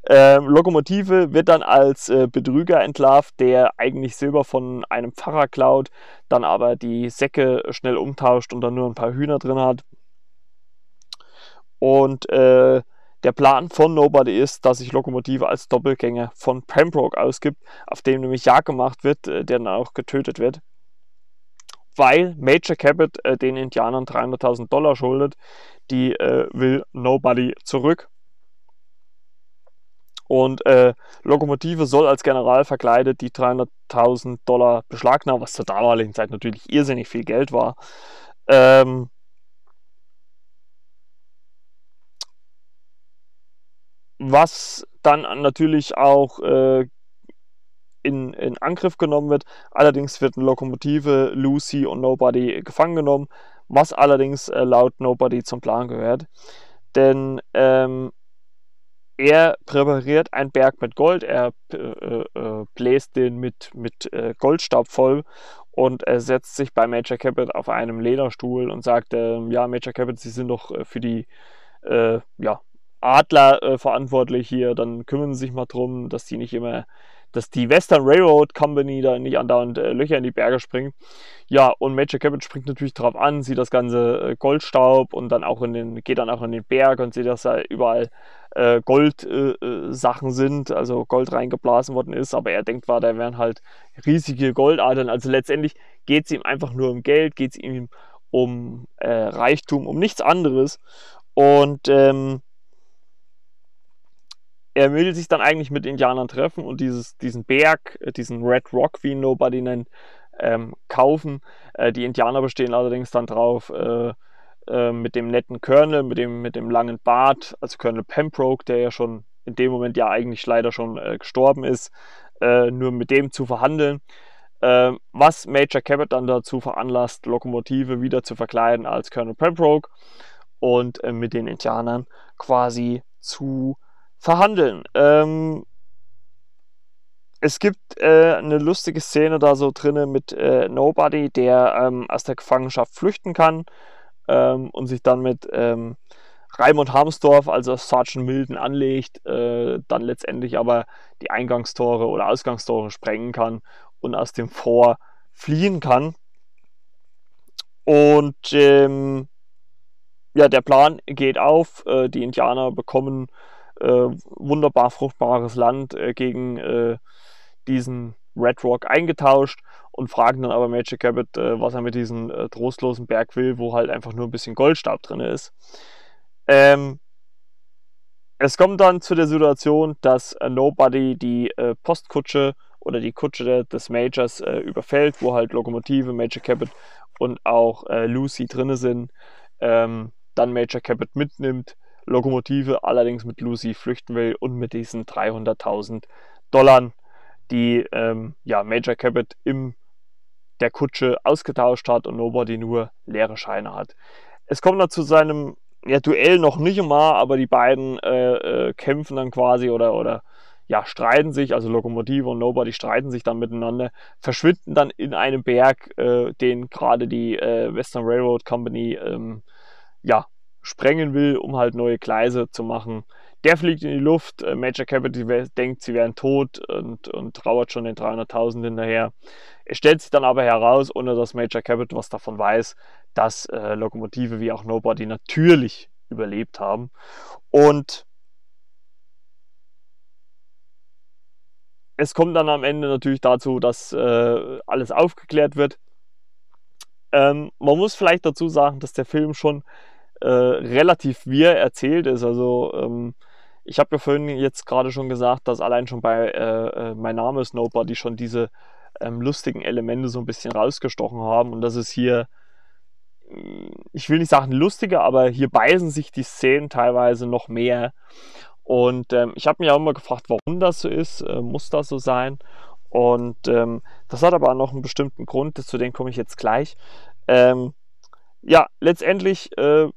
Ähm, Lokomotive wird dann als äh, Betrüger entlarvt, der eigentlich Silber von einem Pfarrer klaut, dann aber die Säcke schnell umtauscht und dann nur ein paar Hühner drin hat. Und äh, der Plan von Nobody ist, dass sich Lokomotive als Doppelgänger von Pembroke ausgibt, auf dem nämlich Jagd gemacht wird, äh, der dann auch getötet wird. Weil Major Cabot äh, den Indianern 300.000 Dollar schuldet, die äh, will Nobody zurück. Und äh, Lokomotive soll als General verkleidet die 300.000 Dollar beschlagnahmen, was zur damaligen Zeit natürlich irrsinnig viel Geld war. Ähm, was dann natürlich auch äh, in, in Angriff genommen wird. Allerdings wird eine Lokomotive, Lucy und Nobody gefangen genommen, was allerdings äh, laut Nobody zum Plan gehört. Denn ähm, er präpariert einen Berg mit Gold, er äh, äh, bläst den mit, mit äh, Goldstaub voll und er setzt sich bei Major Cabot auf einem Lederstuhl und sagt, ähm, ja, Major Cabot, Sie sind doch äh, für die äh, ja, Adler äh, verantwortlich hier, dann kümmern sie sich mal drum, dass die nicht immer, dass die Western Railroad Company da nicht andauernd äh, Löcher in die Berge springt. Ja, und Major Cabot springt natürlich drauf an, sieht das ganze äh, Goldstaub und dann auch in den, geht dann auch in den Berg und sieht, dass da überall äh, Goldsachen äh, sind, also Gold reingeblasen worden ist, aber er denkt war, da wären halt riesige Goldadern. Also letztendlich geht es ihm einfach nur um Geld, geht es ihm um äh, Reichtum, um nichts anderes. Und ähm, er will sich dann eigentlich mit Indianern treffen und dieses, diesen Berg, äh, diesen Red Rock, wie ihn Nobody nennt, ähm, kaufen. Äh, die Indianer bestehen allerdings dann drauf, äh, äh, mit dem netten Colonel, mit dem, mit dem langen Bart, also Colonel Pembroke, der ja schon in dem Moment ja eigentlich leider schon äh, gestorben ist, äh, nur mit dem zu verhandeln. Was Major Cabot dann dazu veranlasst, Lokomotive wieder zu verkleiden als Colonel Pembroke und mit den Indianern quasi zu verhandeln. Ähm, es gibt äh, eine lustige Szene da so drinne mit äh, Nobody, der ähm, aus der Gefangenschaft flüchten kann ähm, und sich dann mit ähm, Raimund Harmsdorf, also Sergeant Milden, anlegt, äh, dann letztendlich aber die Eingangstore oder Ausgangstore sprengen kann und aus dem Fort fliehen kann. Und ähm, ja, der Plan geht auf. Äh, die Indianer bekommen wunderbar fruchtbares Land äh, gegen äh, diesen Red Rock eingetauscht und fragen dann aber Magic Cabot, äh, was er mit diesem äh, trostlosen Berg will, wo halt einfach nur ein bisschen Goldstaub drin ist. Ähm, es kommt dann zu der Situation, dass äh, Nobody die Postkutsche oder die Kutsche des Majors überfällt, wo halt Lokomotive, Major Cabot und auch Lucy drin sind. Ähm, dann Major Cabot mitnimmt Lokomotive allerdings mit Lucy flüchten will und mit diesen 300.000 Dollar die ähm, ja, Major Cabot in der Kutsche ausgetauscht hat und Nobody nur leere Scheine hat. Es kommt dann zu seinem ja, Duell noch nicht immer, aber die beiden äh, äh, kämpfen dann quasi oder, oder ja, streiten sich, also Lokomotive und Nobody streiten sich dann miteinander, verschwinden dann in einem Berg, äh, den gerade die äh, Western Railroad Company ähm, ja, sprengen will, um halt neue Gleise zu machen. Der fliegt in die Luft, äh, Major Capital denkt, sie wären tot und, und trauert schon den 300.000 hinterher. Es stellt sich dann aber heraus, ohne dass Major Capital was davon weiß, dass äh, Lokomotive wie auch Nobody natürlich überlebt haben. Und es kommt dann am Ende natürlich dazu, dass äh, alles aufgeklärt wird. Ähm, man muss vielleicht dazu sagen, dass der Film schon äh, relativ wir erzählt ist. Also ähm, ich habe ja vorhin jetzt gerade schon gesagt, dass allein schon bei äh, äh, Mein Name ist Nobody schon diese ähm, lustigen Elemente so ein bisschen rausgestochen haben und das ist hier, mm, ich will nicht sagen lustiger, aber hier beißen sich die Szenen teilweise noch mehr. Und ähm, ich habe mich auch immer gefragt, warum das so ist, äh, muss das so sein? Und ähm, das hat aber auch noch einen bestimmten Grund, zu dem komme ich jetzt gleich. Ähm, ja, letztendlich äh,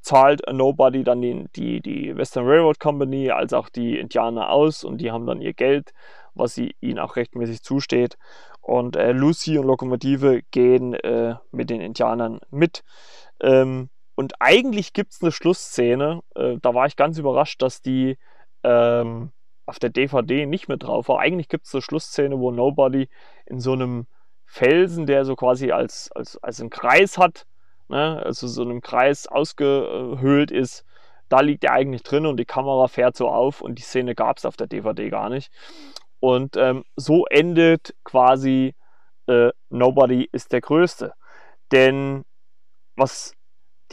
zahlt Nobody dann die, die, die Western Railroad Company als auch die Indianer aus und die haben dann ihr Geld, was sie, ihnen auch rechtmäßig zusteht. Und äh, Lucy und Lokomotive gehen äh, mit den Indianern mit. Ähm, und eigentlich gibt es eine Schlussszene, äh, da war ich ganz überrascht, dass die ähm, auf der DVD nicht mit drauf war. Eigentlich gibt es eine Schlussszene, wo Nobody in so einem Felsen, der so quasi als, als, als einen Kreis hat, ne, also so einem Kreis ausgehöhlt ist, da liegt er eigentlich drin und die Kamera fährt so auf und die Szene gab es auf der DVD gar nicht. Und ähm, so endet quasi äh, Nobody ist der Größte. Denn was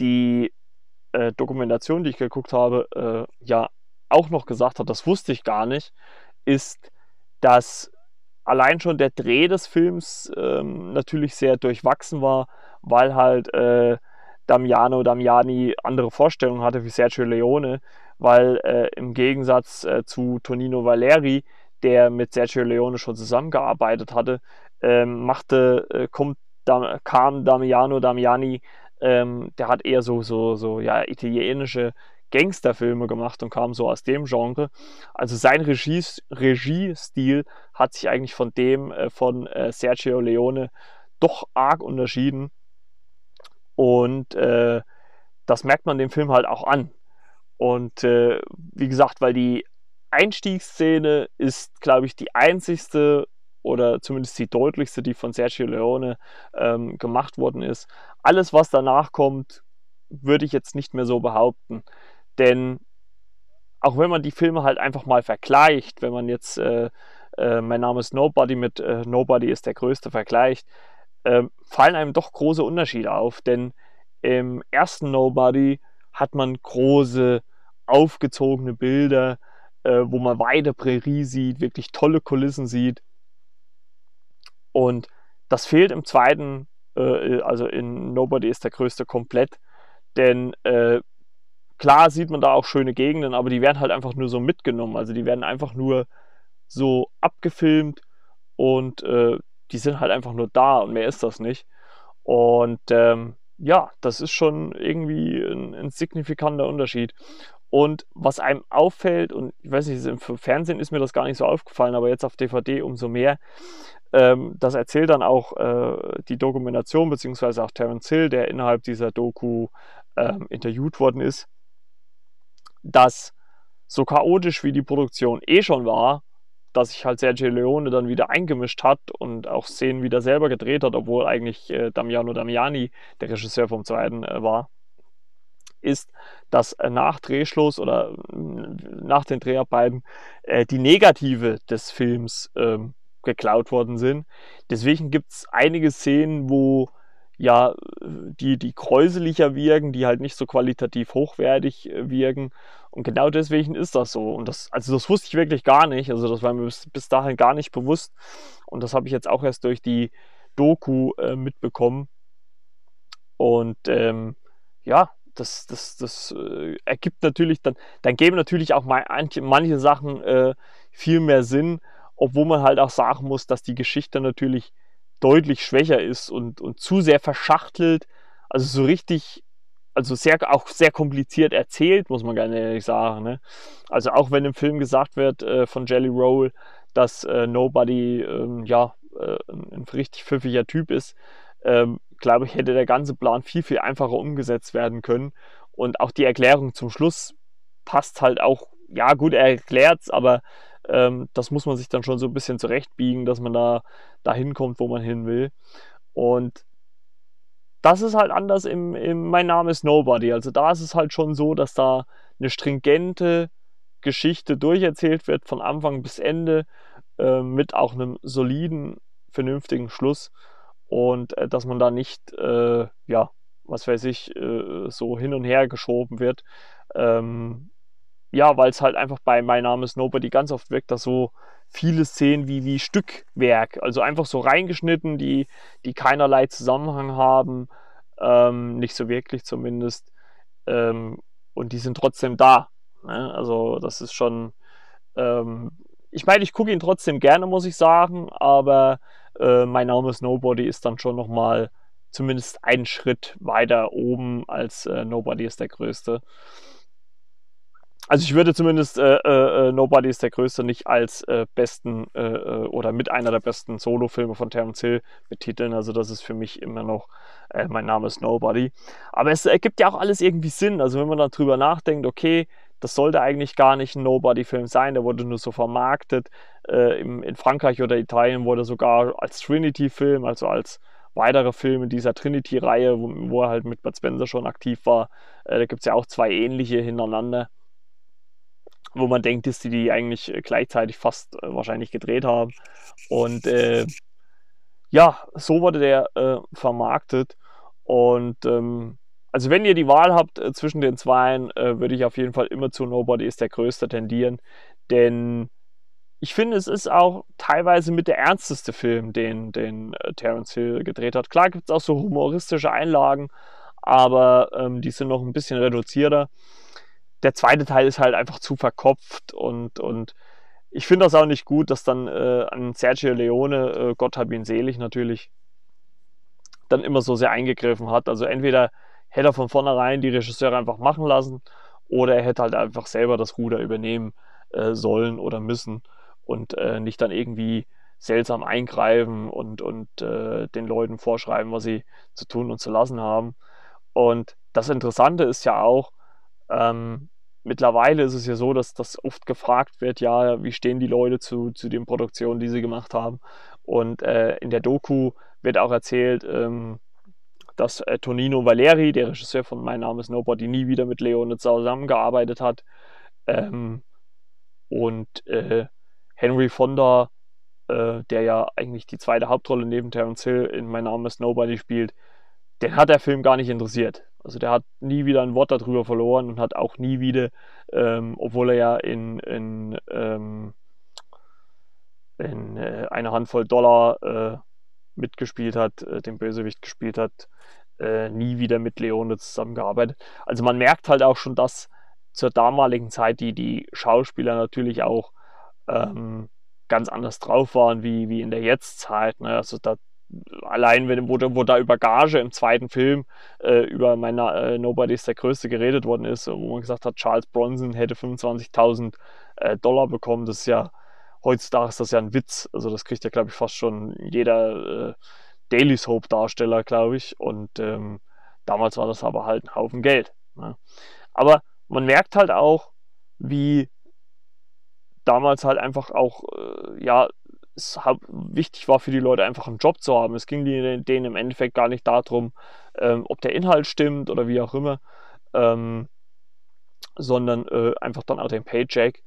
die äh, Dokumentation, die ich geguckt habe, äh, ja auch noch gesagt hat, das wusste ich gar nicht, ist, dass allein schon der Dreh des Films ähm, natürlich sehr durchwachsen war, weil halt äh, Damiano Damiani andere Vorstellungen hatte wie Sergio Leone, weil äh, im Gegensatz äh, zu Tonino Valeri, der mit Sergio Leone schon zusammengearbeitet hatte, ähm, machte, äh, kommt, da, kam Damiano Damiani, ähm, der hat eher so, so, so ja, italienische Gangsterfilme gemacht und kam so aus dem Genre. Also sein Regie, Regiestil hat sich eigentlich von dem äh, von äh, Sergio Leone doch arg unterschieden. Und äh, das merkt man dem Film halt auch an. Und äh, wie gesagt, weil die Einstiegsszene ist, glaube ich, die einzigste oder zumindest die deutlichste, die von Sergio Leone ähm, gemacht worden ist. Alles, was danach kommt, würde ich jetzt nicht mehr so behaupten. Denn auch wenn man die Filme halt einfach mal vergleicht, wenn man jetzt äh, äh, Mein Name ist Nobody mit äh, Nobody ist der größte vergleicht, ähm, fallen einem doch große Unterschiede auf. Denn im ersten Nobody hat man große, aufgezogene Bilder, äh, wo man weite Prärie sieht, wirklich tolle Kulissen sieht. Und das fehlt im zweiten, äh, also in Nobody ist der größte komplett. Denn äh, Klar sieht man da auch schöne Gegenden, aber die werden halt einfach nur so mitgenommen. Also die werden einfach nur so abgefilmt und äh, die sind halt einfach nur da und mehr ist das nicht. Und ähm, ja, das ist schon irgendwie ein, ein, signifikanter Unterschied. Und was einem auffällt, und ich weiß nicht, im Fernsehen ist mir das gar nicht so aufgefallen, aber jetzt auf DVD umso mehr, ähm, das erzählt dann auch äh, die Dokumentation, beziehungsweise auch Terence Hill, der innerhalb dieser Doku ähm, interviewt worden ist dass so chaotisch wie die Produktion eh schon war, dass sich halt Sergio Leone dann wieder eingemischt hat und auch Szenen wieder selber gedreht hat, obwohl eigentlich äh, Damiano Damiani der Regisseur vom zweiten äh, war, ist, dass äh, nach Drehschluss oder äh, nach den Dreharbeiten äh, die Negative des Films ähm, geklaut worden sind. Deswegen gibt es einige Szenen, wo ja, die, die kräuselicher wirken, die halt nicht so qualitativ hochwertig äh, wirken. Und genau deswegen ist das so. Und das, also das wusste ich wirklich gar nicht. Also das war mir bis, bis dahin gar nicht bewusst. Und das habe ich jetzt auch erst durch die Doku äh, mitbekommen. Und ähm, ja, das, das, das äh, ergibt natürlich dann, dann geben natürlich auch manche, manche Sachen äh, viel mehr Sinn. obwohl man halt auch sagen muss, dass die Geschichte natürlich deutlich schwächer ist und, und zu sehr verschachtelt. Also so richtig, also sehr, auch sehr kompliziert erzählt, muss man gerne ehrlich sagen. Ne? Also auch wenn im Film gesagt wird äh, von Jelly Roll, dass äh, Nobody ähm, ja äh, ein richtig pfiffiger Typ ist, ähm, glaube ich, hätte der ganze Plan viel, viel einfacher umgesetzt werden können. Und auch die Erklärung zum Schluss passt halt auch, ja gut, er erklärt es, aber ähm, das muss man sich dann schon so ein bisschen zurechtbiegen, dass man da dahin kommt, wo man hin will. Und das ist halt anders im, im Mein Name ist Nobody. Also da ist es halt schon so, dass da eine stringente Geschichte durcherzählt wird von Anfang bis Ende äh, mit auch einem soliden, vernünftigen Schluss und äh, dass man da nicht, äh, ja, was weiß ich, äh, so hin und her geschoben wird. Ähm, ja, weil es halt einfach bei Mein Name ist Nobody ganz oft wirkt, dass so viele Szenen wie, wie Stückwerk, also einfach so reingeschnitten, die, die keinerlei Zusammenhang haben, ähm, nicht so wirklich zumindest, ähm, und die sind trotzdem da. Ne? Also das ist schon, ähm, ich meine, ich gucke ihn trotzdem gerne, muss ich sagen, aber äh, mein Name ist Nobody ist dann schon nochmal zumindest einen Schritt weiter oben als äh, Nobody ist der Größte. Also ich würde zumindest äh, äh, äh Nobody ist der Größte nicht als äh, besten äh, äh, oder mit einer der besten Solo-Filme von Terence Hill betiteln. Also das ist für mich immer noch, mein Name ist Nobody. Aber es ergibt ja auch alles irgendwie Sinn. Also wenn man dann drüber nachdenkt, okay, das sollte eigentlich gar nicht ein Nobody-Film sein, der wurde nur so vermarktet. Im, in Frankreich oder Italien wurde sogar als Trinity-Film, also als weiterer Film in dieser Trinity-Reihe, wo, wo, er halt mit Bud Spencer schon aktiv war. da gibt es ja auch zwei ähnliche hintereinander wo man denkt, dass die die eigentlich äh, gleichzeitig fast äh, wahrscheinlich gedreht haben. Und äh, ja, so wurde der äh, vermarktet. Und ähm, also wenn ihr die Wahl habt äh, zwischen den zweien, äh, würde ich auf jeden Fall immer zu Nobody ist der Größte tendieren. Denn ich finde, es ist auch teilweise mit der ernsteste Film, den, den Terence Hill gedreht hat. Klar gibt es auch so humoristische Einlagen, aber ähm, die sind noch ein bisschen reduzierter der zweite Teil ist halt einfach zu verkopft und, und ich finde das auch nicht gut, dass dann äh, an Sergio Leone, äh, Gott hab ihn selig natürlich, dann immer so sehr eingegriffen hat. Also entweder hätte er von vornherein die Regisseure einfach machen lassen oder er hätte halt einfach selber das Ruder übernehmen äh, sollen oder müssen und äh, nicht dann irgendwie seltsam eingreifen und, und äh, den Leuten vorschreiben, was sie zu tun und zu lassen haben. Und das Interessante ist ja auch, ähm, mittlerweile ist es ja so, dass das oft gefragt wird, ja, wie stehen die Leute zu, zu den Produktionen, die sie gemacht haben. Und äh, in der Doku wird auch erzählt, ähm, dass äh, Tonino Valeri, der Regisseur von Mein Name ist Nobody, nie wieder mit Leone zusammengearbeitet hat. Ähm, und äh, Henry Fonda, äh, der ja eigentlich die zweite Hauptrolle neben Terence Hill in Mein Name ist Nobody spielt, den hat der Film gar nicht interessiert. Also der hat nie wieder ein Wort darüber verloren und hat auch nie wieder, ähm, obwohl er ja in, in, ähm, in äh, eine Handvoll Dollar äh, mitgespielt hat, äh, den Bösewicht gespielt hat, äh, nie wieder mit Leone zusammengearbeitet. Also man merkt halt auch schon, dass zur damaligen Zeit die, die Schauspieler natürlich auch ähm, ganz anders drauf waren wie, wie in der Jetztzeit. Ne? Also da allein wenn, wo, wo da über Gage im zweiten Film äh, über meine äh, Nobody ist der Größte geredet worden ist, wo man gesagt hat, Charles Bronson hätte 25.000 äh, Dollar bekommen, das ist ja, heutzutage ist das ja ein Witz, also das kriegt ja glaube ich fast schon jeder äh, Daily Soap Darsteller, glaube ich, und ähm, damals war das aber halt ein Haufen Geld. Ne? Aber man merkt halt auch, wie damals halt einfach auch, äh, ja, es wichtig war für die Leute einfach einen Job zu haben. Es ging denen im Endeffekt gar nicht darum, ähm, ob der Inhalt stimmt oder wie auch immer, ähm, sondern äh, einfach dann auch den Paycheck.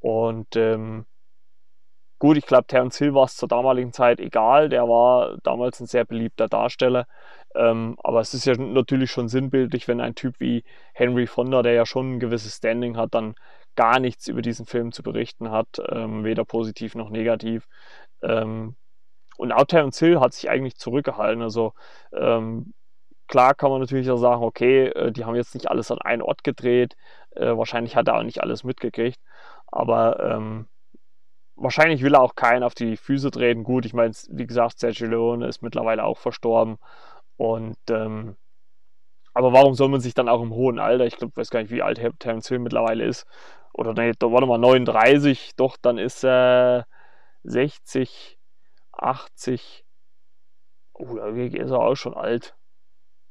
Und ähm, gut, ich glaube, Terence Hill war es zur damaligen Zeit egal. Der war damals ein sehr beliebter Darsteller. Ähm, aber es ist ja natürlich schon sinnbildlich, wenn ein Typ wie Henry Fonda, der ja schon ein gewisses Standing hat, dann gar nichts über diesen Film zu berichten hat, ähm, weder positiv noch negativ. Ähm, und auch Terence Hill hat sich eigentlich zurückgehalten. Also ähm, klar kann man natürlich auch sagen, okay, äh, die haben jetzt nicht alles an einen Ort gedreht. Äh, wahrscheinlich hat er auch nicht alles mitgekriegt. Aber ähm, wahrscheinlich will er auch keinen auf die Füße treten. Gut, ich meine, wie gesagt, Sergio Leone ist mittlerweile auch verstorben. Und ähm, aber warum soll man sich dann auch im hohen Alter, ich glaube, weiß gar nicht, wie alt Terence Hill mittlerweile ist, oder nee, warte mal, 39, doch, dann ist er 60, 80. Oh, da ist er auch schon alt.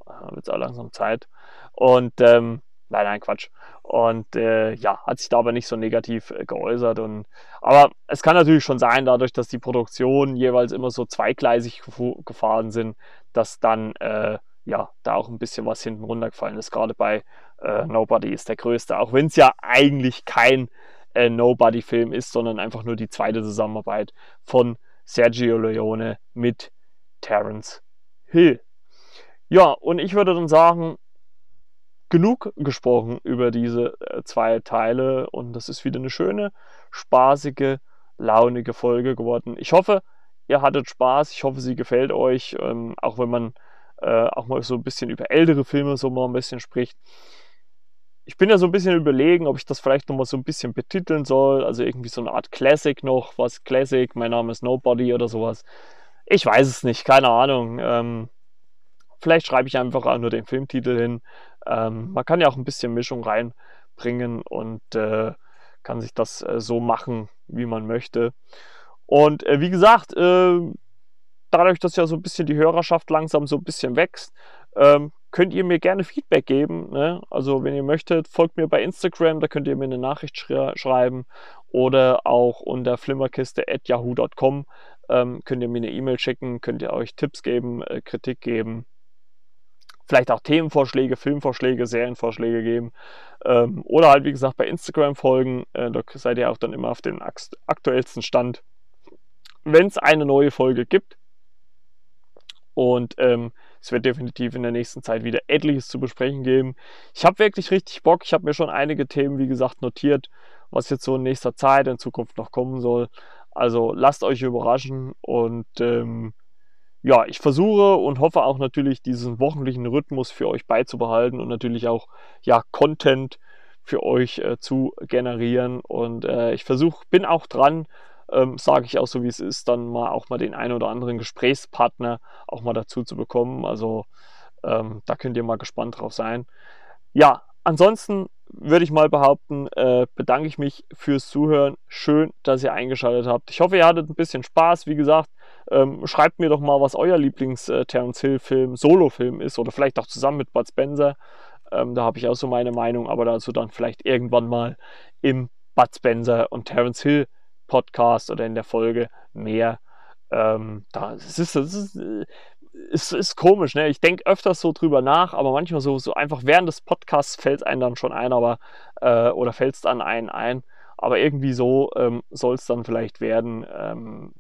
Da wird es auch langsam Zeit. Und ähm, Nein, nein, Quatsch. Und äh, ja, hat sich da aber nicht so negativ äh, geäußert. Und, aber es kann natürlich schon sein, dadurch, dass die Produktionen jeweils immer so zweigleisig gefahren sind, dass dann äh, ja da auch ein bisschen was hinten runtergefallen ist. Gerade bei äh, Nobody ist der größte, auch wenn es ja eigentlich kein äh, Nobody-Film ist, sondern einfach nur die zweite Zusammenarbeit von Sergio Leone mit Terence Hill. Ja, und ich würde dann sagen, genug gesprochen über diese äh, zwei Teile und das ist wieder eine schöne, spaßige, launige Folge geworden. Ich hoffe, ihr hattet Spaß. Ich hoffe, sie gefällt euch, ähm, auch wenn man äh, auch mal so ein bisschen über ältere Filme so mal ein bisschen spricht. Ich bin ja so ein bisschen überlegen, ob ich das vielleicht noch mal so ein bisschen betiteln soll, also irgendwie so eine Art Classic noch, was Classic, mein Name ist Nobody oder sowas. Ich weiß es nicht, keine Ahnung. Ähm, vielleicht schreibe ich einfach auch nur den Filmtitel hin. Ähm, man kann ja auch ein bisschen Mischung reinbringen und äh, kann sich das äh, so machen, wie man möchte. Und äh, wie gesagt, äh, dadurch, dass ja so ein bisschen die Hörerschaft langsam so ein bisschen wächst, ähm, könnt ihr mir gerne Feedback geben. Ne? Also wenn ihr möchtet, folgt mir bei Instagram, da könnt ihr mir eine Nachricht schre schreiben oder auch unter flimmerkiste.yahoo.com ähm, könnt ihr mir eine E-Mail schicken, könnt ihr euch Tipps geben, äh, Kritik geben vielleicht auch Themenvorschläge, Filmvorschläge, Serienvorschläge geben. Ähm, oder halt, wie gesagt, bei Instagram folgen. Äh, da seid ihr auch dann immer auf dem aktuellsten Stand, wenn es eine neue Folge gibt. Und ähm, es wird definitiv in der nächsten Zeit wieder etliches zu besprechen geben. Ich habe wirklich richtig Bock. Ich habe mir schon einige Themen, wie gesagt, notiert, was jetzt so in nächster Zeit, in Zukunft noch kommen soll. Also lasst euch überraschen und ähm, ja, ich versuche und hoffe auch natürlich diesen wöchentlichen Rhythmus für euch beizubehalten und natürlich auch ja Content für euch äh, zu generieren. Und äh, ich versuche, bin auch dran, ähm, sage ich auch so wie es ist, dann mal auch mal den einen oder anderen Gesprächspartner auch mal dazu zu bekommen. Also ähm, da könnt ihr mal gespannt drauf sein. Ja, ansonsten würde ich mal behaupten, äh, bedanke ich mich fürs Zuhören. Schön, dass ihr eingeschaltet habt. Ich hoffe, ihr hattet ein bisschen Spaß. Wie gesagt, ähm, schreibt mir doch mal, was euer Lieblings-Terence äh, Hill-Film, Solo-Film ist oder vielleicht auch zusammen mit Bud Spencer. Ähm, da habe ich auch so meine Meinung, aber dazu dann vielleicht irgendwann mal im Bud Spencer und Terence Hill Podcast oder in der Folge mehr. Ähm, da, es ist, es ist, es ist komisch, ne? Ich denke öfters so drüber nach, aber manchmal so, so einfach während des Podcasts fällt es einem dann schon ein, aber äh, oder fällt es dann einen ein. Aber irgendwie so ähm, soll es dann vielleicht werden. Ähm,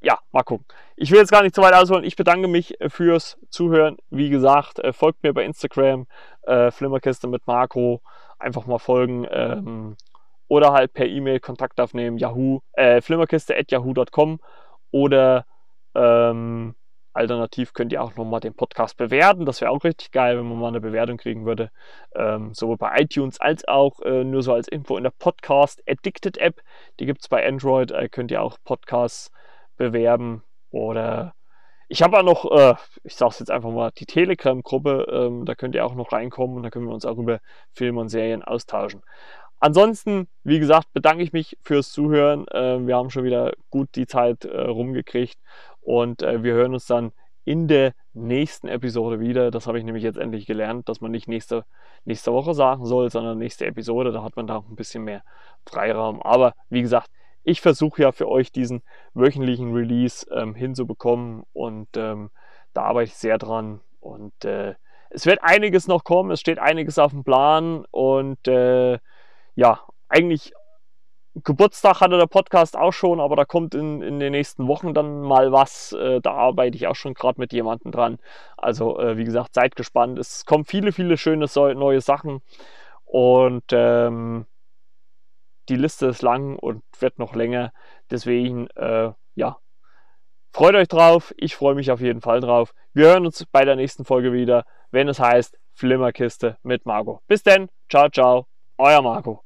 ja, mal gucken. Ich will jetzt gar nicht zu weit ausholen. Ich bedanke mich äh, fürs Zuhören. Wie gesagt, äh, folgt mir bei Instagram, äh, Flimmerkiste mit Marco. Einfach mal folgen. Ähm, oder halt per E-Mail Kontakt aufnehmen, Yahoo, äh, flimmerkiste.yahoo.com oder ähm, alternativ könnt ihr auch nochmal den Podcast bewerten. Das wäre auch richtig geil, wenn man mal eine Bewertung kriegen würde. Ähm, sowohl bei iTunes als auch äh, nur so als Info in der Podcast Addicted App. Die gibt es bei Android. Äh, könnt ihr auch Podcasts bewerben oder ich habe auch noch, äh, ich sage es jetzt einfach mal, die Telegram-Gruppe, ähm, da könnt ihr auch noch reinkommen und da können wir uns auch über Filme und Serien austauschen. Ansonsten, wie gesagt, bedanke ich mich fürs Zuhören. Äh, wir haben schon wieder gut die Zeit äh, rumgekriegt und äh, wir hören uns dann in der nächsten Episode wieder. Das habe ich nämlich jetzt endlich gelernt, dass man nicht nächste, nächste Woche sagen soll, sondern nächste Episode. Da hat man da auch ein bisschen mehr Freiraum. Aber wie gesagt, ich versuche ja für euch diesen wöchentlichen Release ähm, hinzubekommen und ähm, da arbeite ich sehr dran und äh, es wird einiges noch kommen, es steht einiges auf dem Plan und äh, ja, eigentlich Geburtstag hatte der Podcast auch schon, aber da kommt in, in den nächsten Wochen dann mal was. Äh, da arbeite ich auch schon gerade mit jemandem dran. Also äh, wie gesagt, seid gespannt. Es kommen viele, viele schöne neue Sachen und ähm, die Liste ist lang und wird noch länger. Deswegen, äh, ja, freut euch drauf. Ich freue mich auf jeden Fall drauf. Wir hören uns bei der nächsten Folge wieder, wenn es heißt Flimmerkiste mit Marco. Bis denn, ciao, ciao, euer Marco.